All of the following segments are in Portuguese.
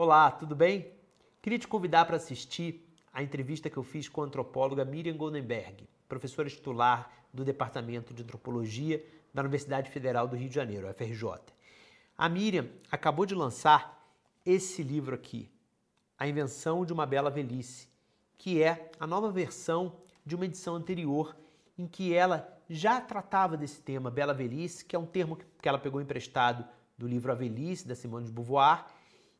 Olá, tudo bem? Queria te convidar para assistir a entrevista que eu fiz com a antropóloga Miriam Goldenberg, professora titular do Departamento de Antropologia da Universidade Federal do Rio de Janeiro, UFRJ. A Miriam acabou de lançar esse livro aqui, A Invenção de uma Bela Velhice, que é a nova versão de uma edição anterior em que ela já tratava desse tema, Bela Velhice, que é um termo que ela pegou emprestado do livro A Velhice, da Simone de Beauvoir,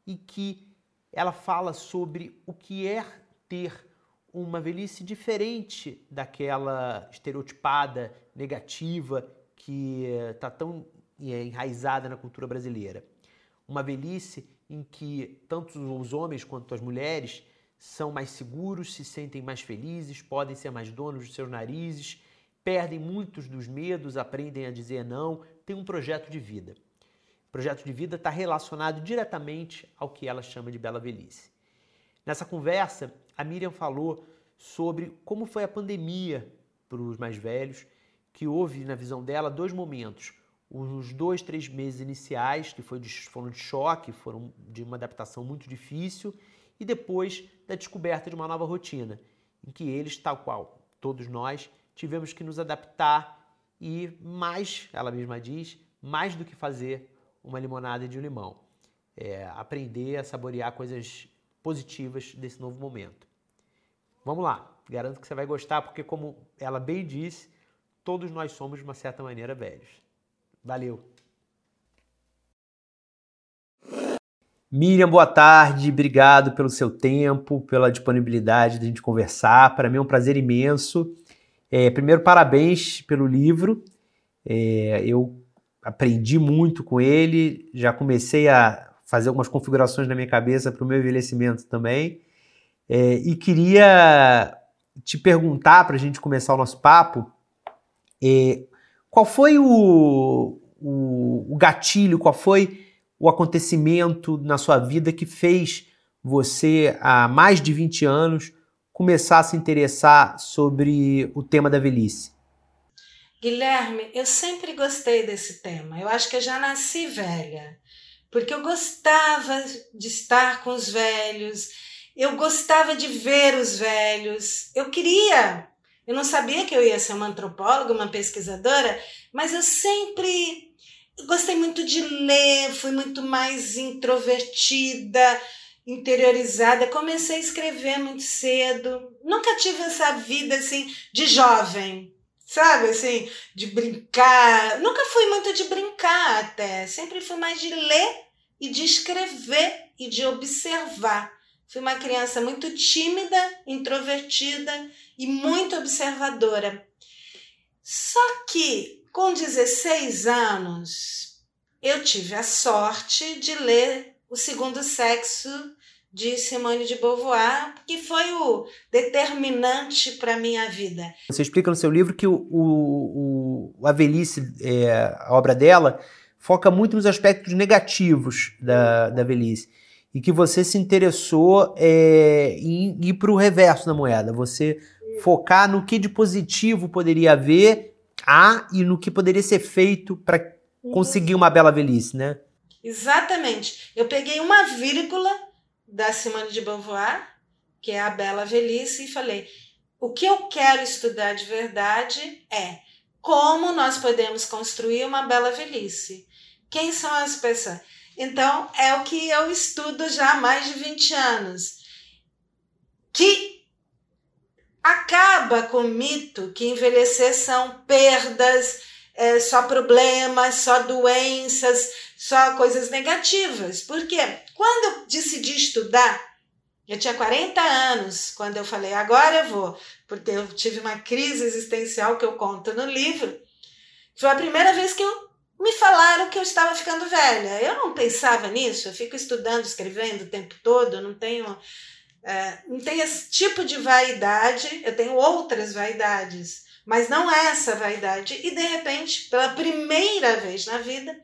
e que ela fala sobre o que é ter uma velhice diferente daquela estereotipada, negativa, que está tão é, enraizada na cultura brasileira. Uma velhice em que tanto os homens quanto as mulheres são mais seguros, se sentem mais felizes, podem ser mais donos dos seus narizes, perdem muitos dos medos, aprendem a dizer não, têm um projeto de vida projeto de vida está relacionado diretamente ao que ela chama de bela velhice. Nessa conversa, a Miriam falou sobre como foi a pandemia para os mais velhos, que houve, na visão dela, dois momentos. Os dois, três meses iniciais, que foi de, foram de choque, foram de uma adaptação muito difícil, e depois da descoberta de uma nova rotina, em que eles, tal qual todos nós, tivemos que nos adaptar e mais, ela mesma diz, mais do que fazer uma limonada de um limão. É, aprender a saborear coisas positivas desse novo momento. Vamos lá, garanto que você vai gostar, porque, como ela bem disse, todos nós somos, de uma certa maneira, velhos. Valeu! Miriam, boa tarde, obrigado pelo seu tempo, pela disponibilidade de a gente conversar. Para mim é um prazer imenso. É, primeiro, parabéns pelo livro. É, eu aprendi muito com ele, já comecei a fazer algumas configurações na minha cabeça para o meu envelhecimento também. É, e queria te perguntar, para a gente começar o nosso papo, é, qual foi o, o, o gatilho, qual foi o acontecimento na sua vida que fez você, há mais de 20 anos, começar a se interessar sobre o tema da velhice? Guilherme, eu sempre gostei desse tema. Eu acho que eu já nasci velha, porque eu gostava de estar com os velhos, eu gostava de ver os velhos, eu queria. Eu não sabia que eu ia ser uma antropóloga, uma pesquisadora, mas eu sempre gostei muito de ler, fui muito mais introvertida, interiorizada. Comecei a escrever muito cedo. Nunca tive essa vida assim de jovem sabe, assim, de brincar. Nunca fui muito de brincar até, sempre fui mais de ler e de escrever e de observar. Fui uma criança muito tímida, introvertida e muito observadora. Só que com 16 anos eu tive a sorte de ler O Segundo Sexo de Simone de Beauvoir, que foi o determinante para a minha vida. Você explica no seu livro que o, o, o a velhice, é, a obra dela, foca muito nos aspectos negativos da, da velhice. E que você se interessou é, em ir para o reverso da moeda. Você focar no que de positivo poderia haver, há, e no que poderia ser feito para conseguir uma bela velhice, né? Exatamente. Eu peguei uma vírgula da Simone de Beauvoir, que é a Bela Velhice, e falei: o que eu quero estudar de verdade é como nós podemos construir uma bela velhice. Quem são as pessoas? Então, é o que eu estudo já há mais de 20 anos. Que acaba com o mito que envelhecer são perdas, é, só problemas, só doenças, só coisas negativas. Porque quando eu decidi estudar, eu tinha 40 anos quando eu falei, agora eu vou, porque eu tive uma crise existencial que eu conto no livro. Foi a primeira vez que eu, me falaram que eu estava ficando velha. Eu não pensava nisso, eu fico estudando, escrevendo o tempo todo, não tenho. É, não tenho esse tipo de vaidade, eu tenho outras vaidades mas não é essa vaidade. E de repente, pela primeira vez na vida,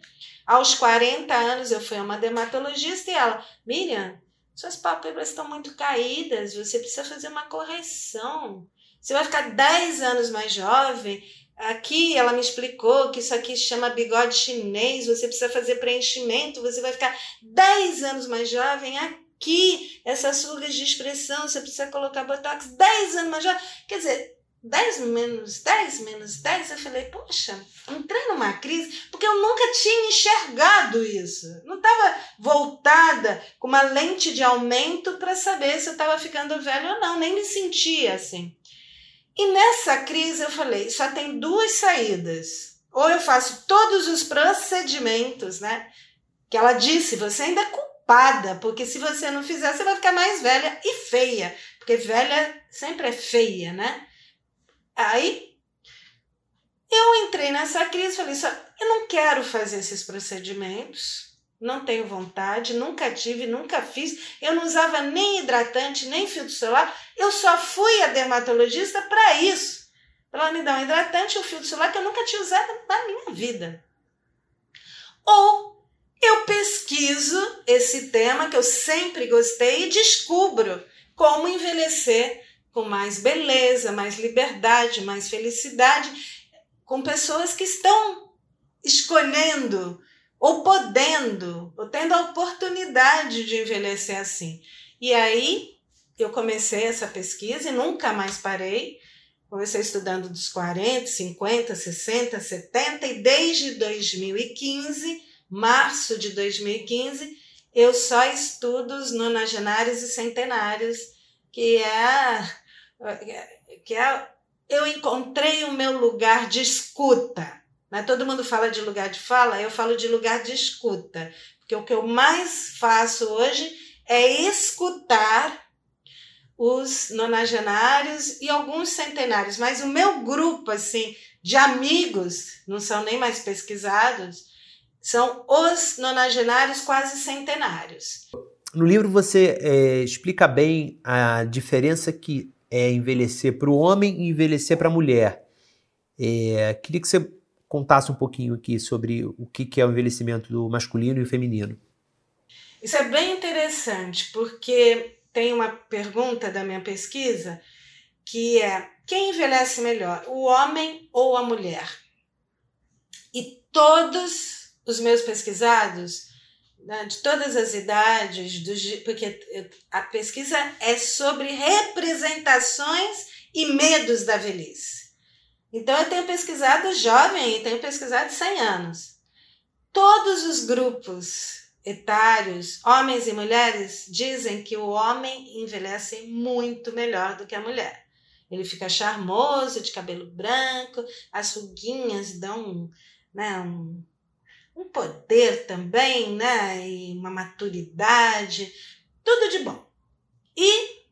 aos 40 anos, eu fui a uma dermatologista e ela, Miriam, suas pálpebras estão muito caídas, você precisa fazer uma correção. Você vai ficar 10 anos mais jovem Aqui ela me explicou que isso aqui chama bigode chinês, você precisa fazer preenchimento, você vai ficar 10 anos mais jovem. Aqui, essas rugas de expressão, você precisa colocar botox 10 anos mais jovem. Quer dizer, 10 menos 10 menos 10, eu falei, poxa, entrei numa crise, porque eu nunca tinha enxergado isso. Não estava voltada com uma lente de aumento para saber se eu estava ficando velho ou não, nem me sentia assim. E nessa crise eu falei, só tem duas saídas. Ou eu faço todos os procedimentos, né? Que ela disse, você ainda é culpada, porque se você não fizer, você vai ficar mais velha e feia. Porque velha sempre é feia, né? Aí eu entrei nessa crise falei: só, eu não quero fazer esses procedimentos, não tenho vontade, nunca tive, nunca fiz. Eu não usava nem hidratante, nem filtro solar. Eu só fui a dermatologista para isso. Ela me dá um hidratante e um filtro solar que eu nunca tinha usado na minha vida. Ou eu pesquiso esse tema que eu sempre gostei e descubro como envelhecer com mais beleza, mais liberdade, mais felicidade, com pessoas que estão escolhendo ou podendo, ou tendo a oportunidade de envelhecer assim. E aí eu comecei essa pesquisa e nunca mais parei. Comecei estudando dos 40, 50, 60, 70 e desde 2015, março de 2015, eu só estudo os nonagenários e centenários, que é que é eu encontrei o meu lugar de escuta. Né? Todo mundo fala de lugar de fala, eu falo de lugar de escuta. Porque o que eu mais faço hoje é escutar os nonagenários e alguns centenários, mas o meu grupo assim de amigos, não são nem mais pesquisados, são os nonagenários quase centenários. No livro você é, explica bem a diferença que é envelhecer para o homem e envelhecer para a mulher. É, queria que você contasse um pouquinho aqui sobre o que é o envelhecimento do masculino e o feminino. Isso é bem interessante, porque tem uma pergunta da minha pesquisa que é: quem envelhece melhor, o homem ou a mulher? E todos os meus pesquisados né, de todas as idades, porque a pesquisa é sobre representações e medos da velhice. Então, eu tenho pesquisado jovem e tenho pesquisado 100 anos. Todos os grupos etários, homens e mulheres, dizem que o homem envelhece muito melhor do que a mulher. Ele fica charmoso, de cabelo branco, as ruguinhas dão né, um, um poder também, né? E uma maturidade, tudo de bom. E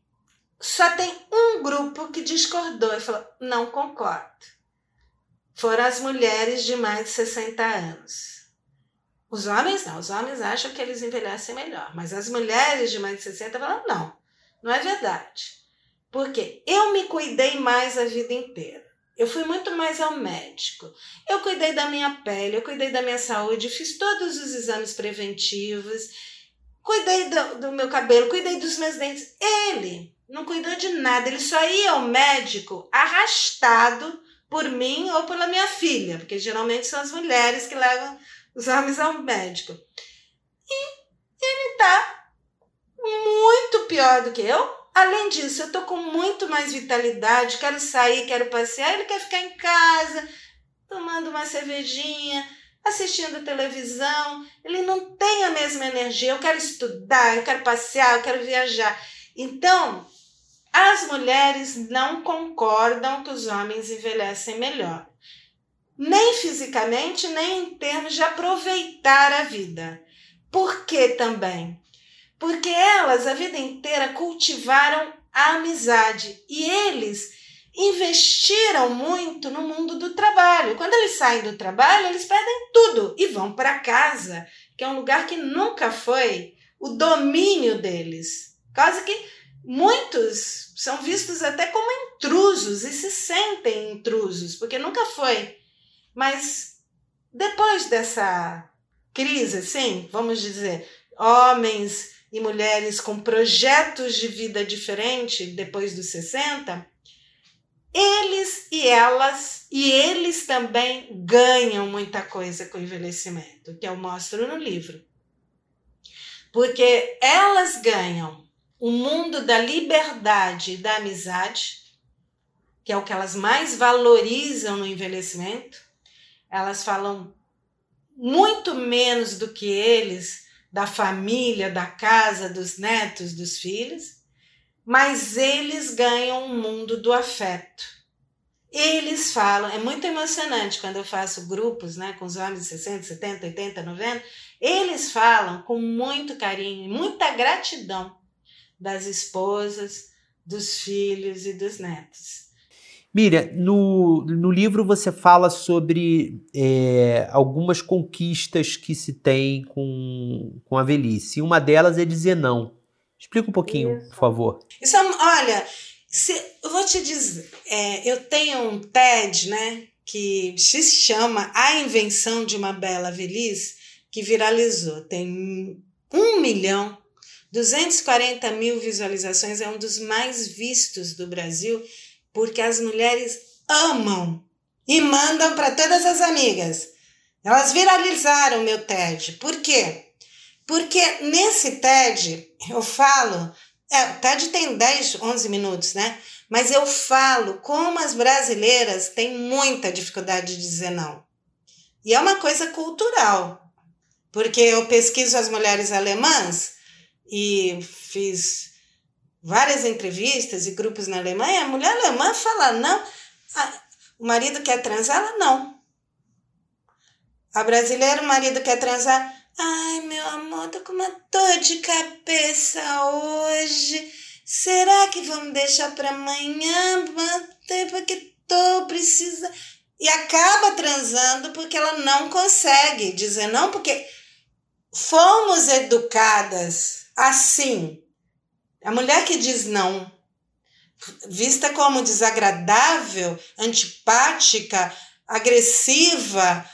só tem um grupo que discordou e falou: não concordo. Foram as mulheres de mais de 60 anos. Os homens não, os homens acham que eles envelhecem melhor, mas as mulheres de mais de 60 falam: não, não é verdade. Porque eu me cuidei mais a vida inteira. Eu fui muito mais ao médico. Eu cuidei da minha pele, eu cuidei da minha saúde, fiz todos os exames preventivos, cuidei do, do meu cabelo, cuidei dos meus dentes. Ele não cuidou de nada, ele só ia ao médico arrastado por mim ou pela minha filha, porque geralmente são as mulheres que levam os homens ao médico. E ele tá muito pior do que eu, Além disso, eu tô com muito mais vitalidade, quero sair, quero passear. Ele quer ficar em casa, tomando uma cervejinha, assistindo televisão. Ele não tem a mesma energia. Eu quero estudar, eu quero passear, eu quero viajar. Então, as mulheres não concordam que os homens envelhecem melhor. Nem fisicamente, nem em termos de aproveitar a vida. Por que também? Porque elas a vida inteira cultivaram a amizade e eles investiram muito no mundo do trabalho. Quando eles saem do trabalho, eles perdem tudo e vão para casa, que é um lugar que nunca foi o domínio deles. Quase que muitos são vistos até como intrusos e se sentem intrusos, porque nunca foi. Mas depois dessa crise, assim, vamos dizer, homens e mulheres com projetos de vida diferente depois dos 60, eles e elas, e eles também ganham muita coisa com o envelhecimento, que eu mostro no livro. Porque elas ganham o mundo da liberdade e da amizade, que é o que elas mais valorizam no envelhecimento. Elas falam muito menos do que eles da família, da casa, dos netos, dos filhos, mas eles ganham um mundo do afeto. Eles falam, é muito emocionante quando eu faço grupos né, com os homens de 60, 70, 80, 90. Eles falam com muito carinho, muita gratidão das esposas, dos filhos e dos netos. Miriam, no, no livro você fala sobre é, algumas conquistas que se tem com, com a velhice. E uma delas é dizer não. Explica um pouquinho, Isso. por favor. Isso, é olha, se, eu vou te dizer, é, eu tenho um TED, né, que se chama A Invenção de uma Bela Velhice, que viralizou. Tem um milhão, 240 mil visualizações, é um dos mais vistos do Brasil porque as mulheres amam e mandam para todas as amigas. Elas viralizaram meu TED. Por quê? Porque nesse TED eu falo, é, o TED tem 10, 11 minutos, né? Mas eu falo como as brasileiras têm muita dificuldade de dizer não. E é uma coisa cultural, porque eu pesquiso as mulheres alemãs e fiz várias entrevistas e grupos na Alemanha, a mulher alemã fala não, o marido quer transar, ela não. A brasileira, o marido quer transar, ai meu amor, tô com uma dor de cabeça hoje. Será que vamos deixar para amanhã? Porque tô precisa e acaba transando porque ela não consegue dizer não, porque fomos educadas assim a mulher que diz não, vista como desagradável, antipática, agressiva,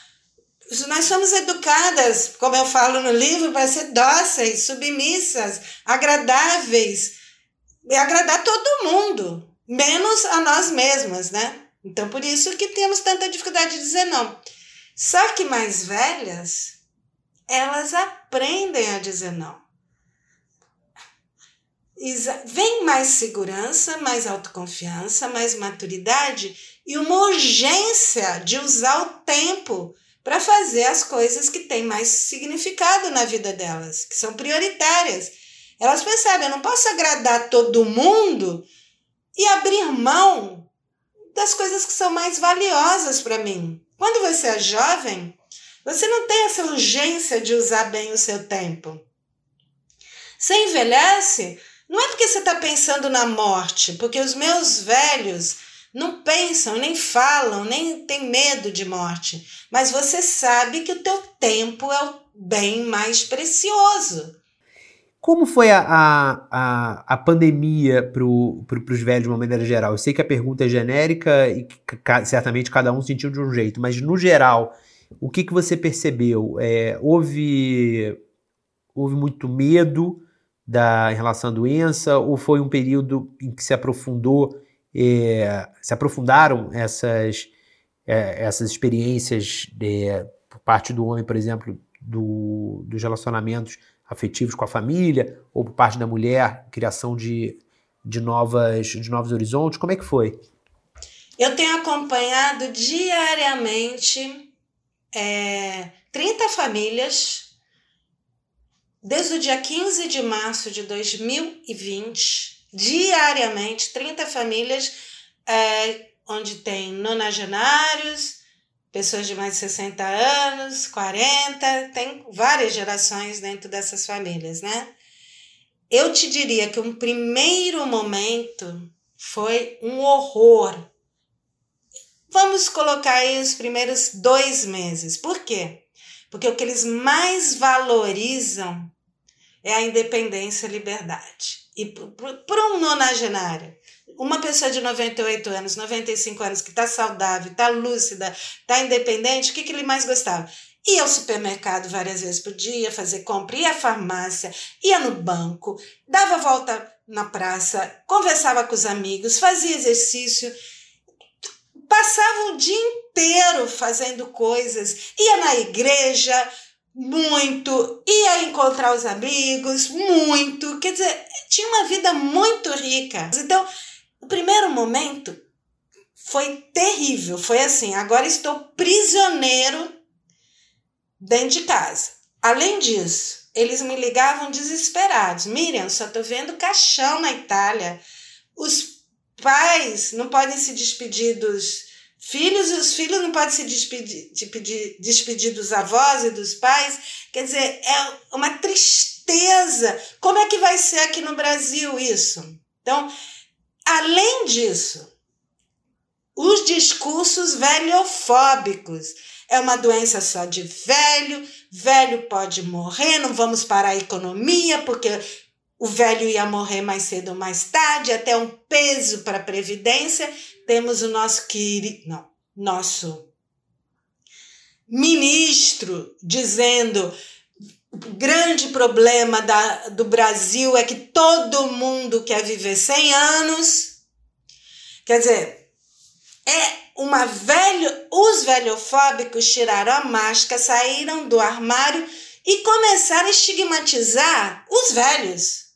nós somos educadas, como eu falo no livro, para ser dóceis, submissas, agradáveis, e agradar todo mundo, menos a nós mesmas, né? Então, por isso que temos tanta dificuldade de dizer não. Só que mais velhas, elas aprendem a dizer não vem mais segurança, mais autoconfiança, mais maturidade e uma urgência de usar o tempo para fazer as coisas que têm mais significado na vida delas, que são prioritárias. Elas percebem, eu não posso agradar todo mundo e abrir mão das coisas que são mais valiosas para mim. Quando você é jovem, você não tem essa urgência de usar bem o seu tempo. Você envelhece, não é porque você está pensando na morte, porque os meus velhos não pensam, nem falam, nem têm medo de morte, mas você sabe que o teu tempo é o bem mais precioso. Como foi a, a, a, pandemia para pro, os velhos de uma maneira geral? Eu sei que a pergunta é genérica e certamente cada um sentiu de um jeito, mas no geral, o que, que você percebeu? É, houve, houve muito medo? Da, em relação à doença, ou foi um período em que se aprofundou, é, se aprofundaram essas, é, essas experiências por parte do homem, por exemplo, do, dos relacionamentos afetivos com a família, ou por parte da mulher, criação de, de, novas, de novos horizontes? Como é que foi? Eu tenho acompanhado diariamente é, 30 famílias Desde o dia 15 de março de 2020, diariamente, 30 famílias, é, onde tem nonagenários, pessoas de mais de 60 anos, 40, tem várias gerações dentro dessas famílias, né? Eu te diria que um primeiro momento foi um horror. Vamos colocar aí os primeiros dois meses. Por quê? Porque o que eles mais valorizam é a independência e liberdade. E para um nonagenário, uma pessoa de 98 anos, 95 anos, que está saudável, está lúcida, está independente, o que, que ele mais gostava? Ia ao supermercado várias vezes por dia, fazer compra, ia à farmácia, ia no banco, dava volta na praça, conversava com os amigos, fazia exercício. Passava o dia inteiro fazendo coisas, ia na igreja muito, ia encontrar os amigos muito, quer dizer, tinha uma vida muito rica. Então, o primeiro momento foi terrível, foi assim, agora estou prisioneiro dentro de casa. Além disso, eles me ligavam desesperados. Miriam, só tô vendo caixão na Itália. Os pais não podem se despedir dos filhos e os filhos não podem se despedir, despedir, dos avós e dos pais. Quer dizer, é uma tristeza. Como é que vai ser aqui no Brasil isso? Então, além disso, os discursos velhofóbicos. É uma doença só de velho, velho pode morrer, não vamos parar a economia, porque o velho ia morrer mais cedo ou mais tarde, até um peso para a Previdência. Temos o nosso querido, não, nosso ministro dizendo o grande problema da, do Brasil é que todo mundo quer viver 100 anos. Quer dizer, é uma velho, os velhofóbicos tiraram a máscara, saíram do armário e começaram a estigmatizar os velhos.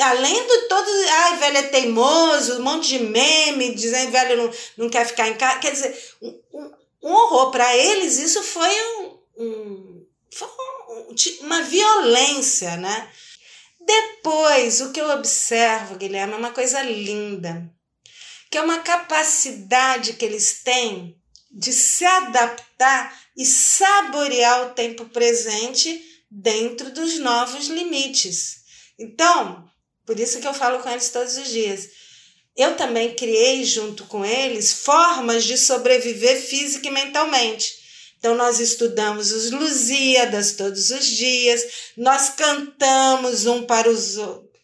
Além de todo, ai, velho é teimoso, um monte de meme, dizendo velho não, não quer ficar em casa. Quer dizer, um, um, um horror. Para eles, isso foi, um, um, foi uma violência, né? Depois, o que eu observo, Guilherme, é uma coisa linda, que é uma capacidade que eles têm de se adaptar e saborear o tempo presente dentro dos novos limites. Então, por isso que eu falo com eles todos os dias. Eu também criei junto com eles formas de sobreviver física e mentalmente. Então, nós estudamos os Lusíadas todos os dias, nós cantamos um para os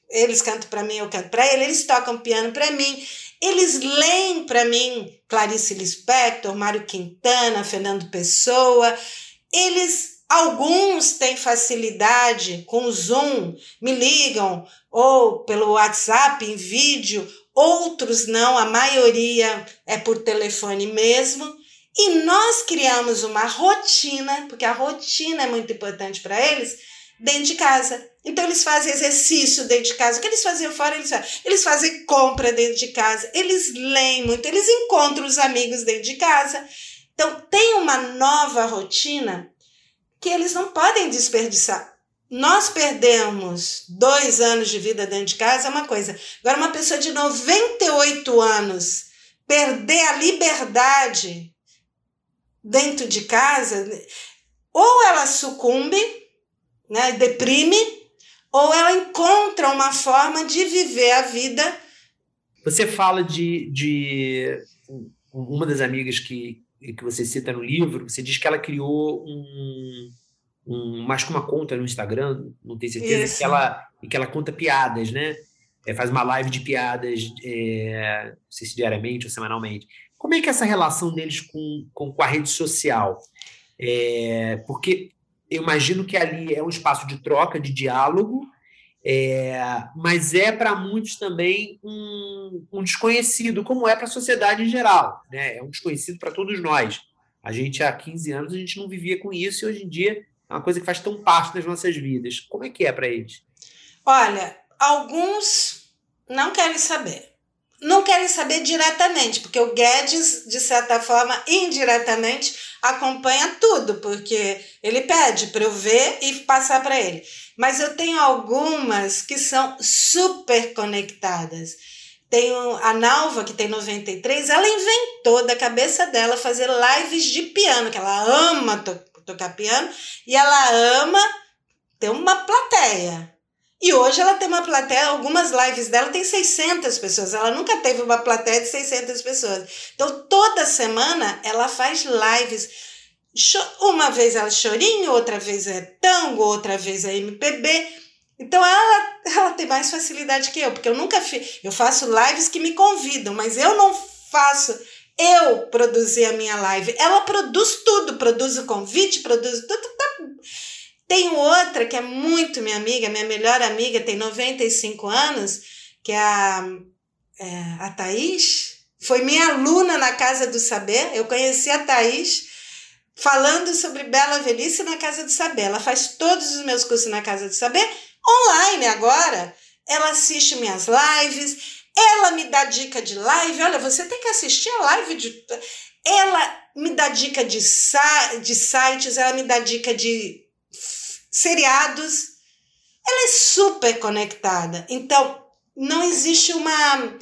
eles cantam para mim, eu canto para eles, eles tocam piano para mim, eles leem para mim Clarice Lispector, Mário Quintana, Fernando Pessoa, eles Alguns têm facilidade com o Zoom, me ligam ou pelo WhatsApp em vídeo, outros não, a maioria é por telefone mesmo. E nós criamos uma rotina, porque a rotina é muito importante para eles, dentro de casa. Então eles fazem exercício dentro de casa. O que eles faziam fora, eles fazem. Eles fazem compra dentro de casa, eles leem muito, eles encontram os amigos dentro de casa. Então tem uma nova rotina que eles não podem desperdiçar. Nós perdemos dois anos de vida dentro de casa, é uma coisa. Agora, uma pessoa de 98 anos perder a liberdade dentro de casa, ou ela sucumbe, né, deprime, ou ela encontra uma forma de viver a vida. Você fala de, de uma das amigas que, que você cita no livro, você diz que ela criou um, um mais que uma conta no Instagram, não tenho certeza, que ela, que ela conta piadas, né? É, faz uma live de piadas, é, não sei se diariamente ou semanalmente. Como é que é essa relação deles com, com, com a rede social? É, porque eu imagino que ali é um espaço de troca, de diálogo, é, mas é para muitos também um, um, desconhecido, como é para a sociedade em geral. Né? É um desconhecido para todos nós. A gente, há 15 anos, a gente não vivia com isso e hoje em dia é uma coisa que faz tão parte das nossas vidas. Como é que é para eles? Olha, alguns não querem saber. Não querem saber diretamente, porque o Guedes, de certa forma, indiretamente, acompanha tudo, porque ele pede para eu ver e passar para ele. Mas eu tenho algumas que são super conectadas. Tenho a Nalva, que tem 93, ela inventou da cabeça dela fazer lives de piano, que ela ama to tocar piano, e ela ama ter uma plateia. E hoje ela tem uma plateia, algumas lives dela tem 600 pessoas. Ela nunca teve uma plateia de 600 pessoas. Então, toda semana ela faz lives. Uma vez ela é chorinho, outra vez é tango, outra vez é MPB. Então ela, ela tem mais facilidade que eu, porque eu nunca fiz. Eu faço lives que me convidam, mas eu não faço eu produzir a minha live. Ela produz tudo, produz o convite, produz tudo. tudo. Tenho outra que é muito minha amiga, minha melhor amiga, tem 95 anos, que é a, é, a Thaís foi minha aluna na Casa do Saber. Eu conheci a Thaís falando sobre Bela Velhice na Casa do Saber. Ela faz todos os meus cursos na Casa do Saber online agora. Ela assiste minhas lives, ela me dá dica de live. Olha, você tem que assistir a live de. Ela me dá dica de, de sites, ela me dá dica de seriados. Ela é super conectada. Então, não existe uma.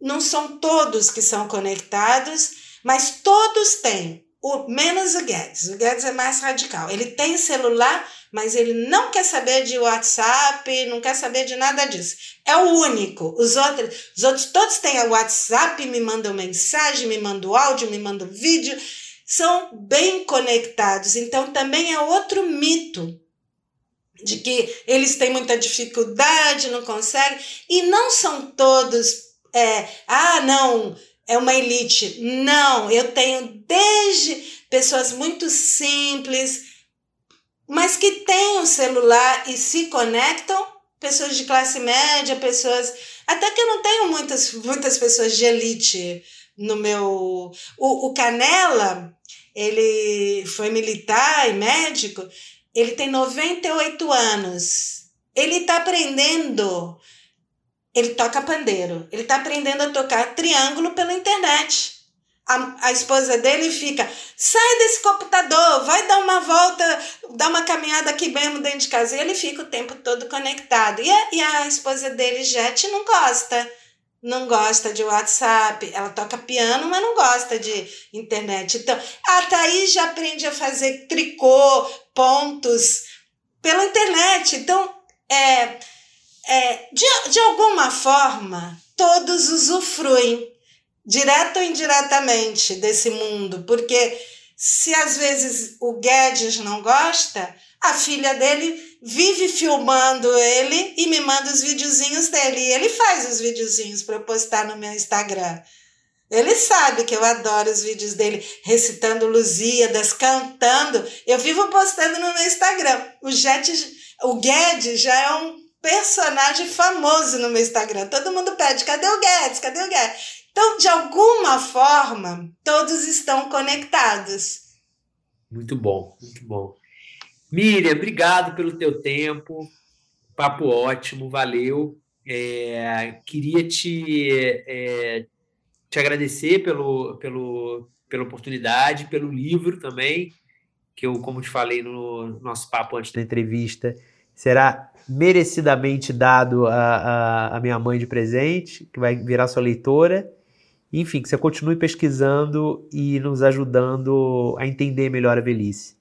Não são todos que são conectados, mas todos têm. O, menos o Guedes. O Guedes é mais radical. Ele tem celular, mas ele não quer saber de WhatsApp, não quer saber de nada disso. É o único. Os outros, os outros todos têm o WhatsApp, me mandam mensagem, me mandam áudio, me mandam vídeo. São bem conectados. Então também é outro mito de que eles têm muita dificuldade, não conseguem, e não são todos, é, ah, não, é uma elite. Não, eu tenho desde pessoas muito simples, mas que têm o um celular e se conectam, pessoas de classe média, pessoas. Até que eu não tenho muitas, muitas pessoas de elite no meu. O, o Canela, ele foi militar e médico, ele tem 98 anos. Ele está aprendendo. Ele toca pandeiro. Ele está aprendendo a tocar triângulo pela internet. A, a esposa dele fica: sai desse computador, vai dar uma volta, dar uma caminhada aqui mesmo dentro de casa. E ele fica o tempo todo conectado. E a, e a esposa dele, Jet, não gosta não gosta de WhatsApp, ela toca piano, mas não gosta de internet. Então, a Thaís já aprende a fazer tricô, pontos pela internet. Então, é, é, de, de alguma forma, todos usufruem, direto ou indiretamente, desse mundo, porque se às vezes o Guedes não gosta, a filha dele vive filmando ele e me manda os videozinhos dele. E ele faz os videozinhos para eu postar no meu Instagram. Ele sabe que eu adoro os vídeos dele recitando Lusíadas, cantando. Eu vivo postando no meu Instagram. O Jet, o Guedes já é um personagem famoso no meu Instagram. Todo mundo pede: cadê o Guedes? Cadê o Guedes? Então, de alguma forma, todos estão conectados. Muito bom, muito bom. Miriam, obrigado pelo teu tempo. Papo ótimo, valeu. É, queria te, é, te agradecer pelo, pelo, pela oportunidade, pelo livro também, que eu, como te falei no nosso papo antes da entrevista, será merecidamente dado a minha mãe de presente, que vai virar sua leitora. Enfim, que você continue pesquisando e nos ajudando a entender melhor a velhice.